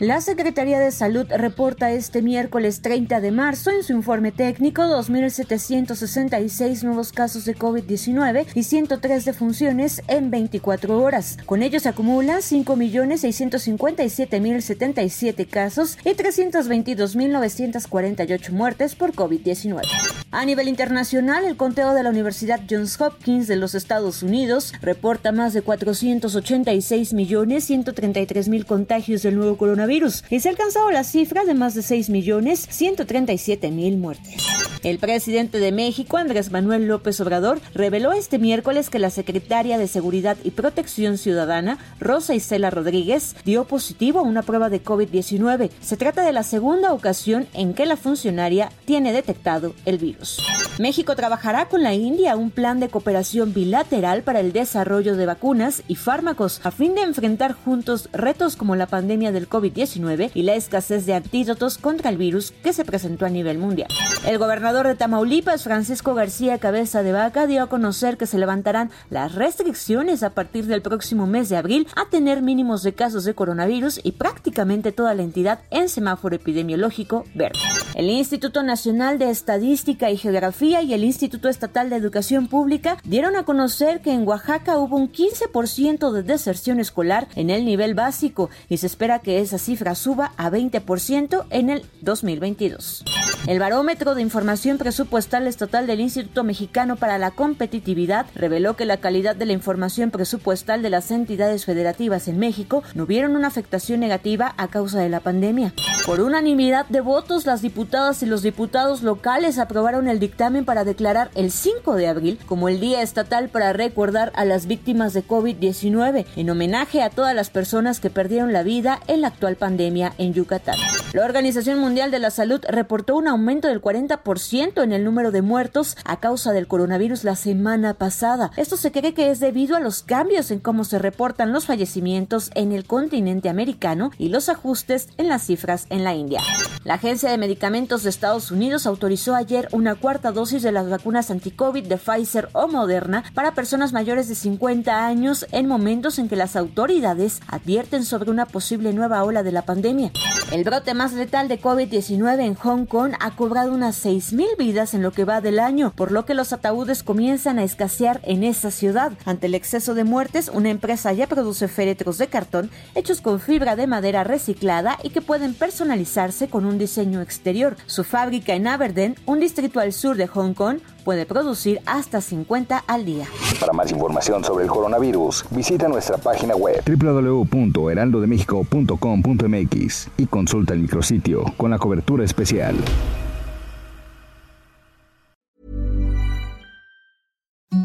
La Secretaría de Salud reporta este miércoles 30 de marzo en su informe técnico 2.766 nuevos casos de COVID-19 y 103 defunciones en 24 horas. Con ello se acumulan 5.657.077 casos y 322.948 muertes por COVID-19. A nivel internacional, el conteo de la Universidad Johns Hopkins de los Estados Unidos reporta más de 486.133.000 contagios del nuevo coronavirus y se ha alcanzado la cifra de más de 6.137.000 muertes. El presidente de México, Andrés Manuel López Obrador, reveló este miércoles que la secretaria de Seguridad y Protección Ciudadana, Rosa Isela Rodríguez, dio positivo a una prueba de COVID-19. Se trata de la segunda ocasión en que la funcionaria tiene detectado el virus. México trabajará con la India un plan de cooperación bilateral para el desarrollo de vacunas y fármacos a fin de enfrentar juntos retos como la pandemia del COVID-19 y la escasez de antídotos contra el virus que se presentó a nivel mundial. El gobernador de Tamaulipas, Francisco García Cabeza de Vaca, dio a conocer que se levantarán las restricciones a partir del próximo mes de abril a tener mínimos de casos de coronavirus y prácticamente toda la entidad en semáforo epidemiológico verde. El Instituto Nacional de Estadística y Geografía y el Instituto Estatal de Educación Pública dieron a conocer que en Oaxaca hubo un 15% de deserción escolar en el nivel básico y se espera que esa cifra suba a 20% en el 2022. El Barómetro de Información Presupuestal Estatal del Instituto Mexicano para la Competitividad reveló que la calidad de la información presupuestal de las entidades federativas en México no vieron una afectación negativa a causa de la pandemia. Por unanimidad de votos, las diputadas y los diputados locales aprobaron el dictamen para declarar el 5 de abril como el Día Estatal para recordar a las víctimas de COVID-19, en homenaje a todas las personas que perdieron la vida en la actual pandemia en Yucatán. La Organización Mundial de la Salud reportó un aumento del 40% en el número de muertos a causa del coronavirus la semana pasada. Esto se cree que es debido a los cambios en cómo se reportan los fallecimientos en el continente americano y los ajustes en las cifras en la India. La Agencia de Medicamentos de Estados Unidos autorizó ayer una cuarta dosis de las vacunas anti-COVID de Pfizer o Moderna para personas mayores de 50 años en momentos en que las autoridades advierten sobre una posible nueva ola de la pandemia. El brote más letal de COVID-19 en Hong Kong ha cobrado unas 6.000 vidas en lo que va del año, por lo que los ataúdes comienzan a escasear en esa ciudad. Ante el exceso de muertes, una empresa ya produce féretros de cartón hechos con fibra de madera reciclada y que pueden personalizarse con un diseño exterior. Su fábrica en Aberdeen, un distrito al sur de Hong Kong, puede producir hasta 50 al día. Para más información sobre el coronavirus, visita nuestra página web www.heraldodemexico.com.mx y consulta el micrositio con la cobertura especial.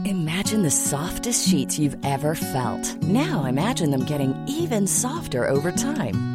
Imagine the softest sheets you've ever felt. Now imagine them getting even softer over time.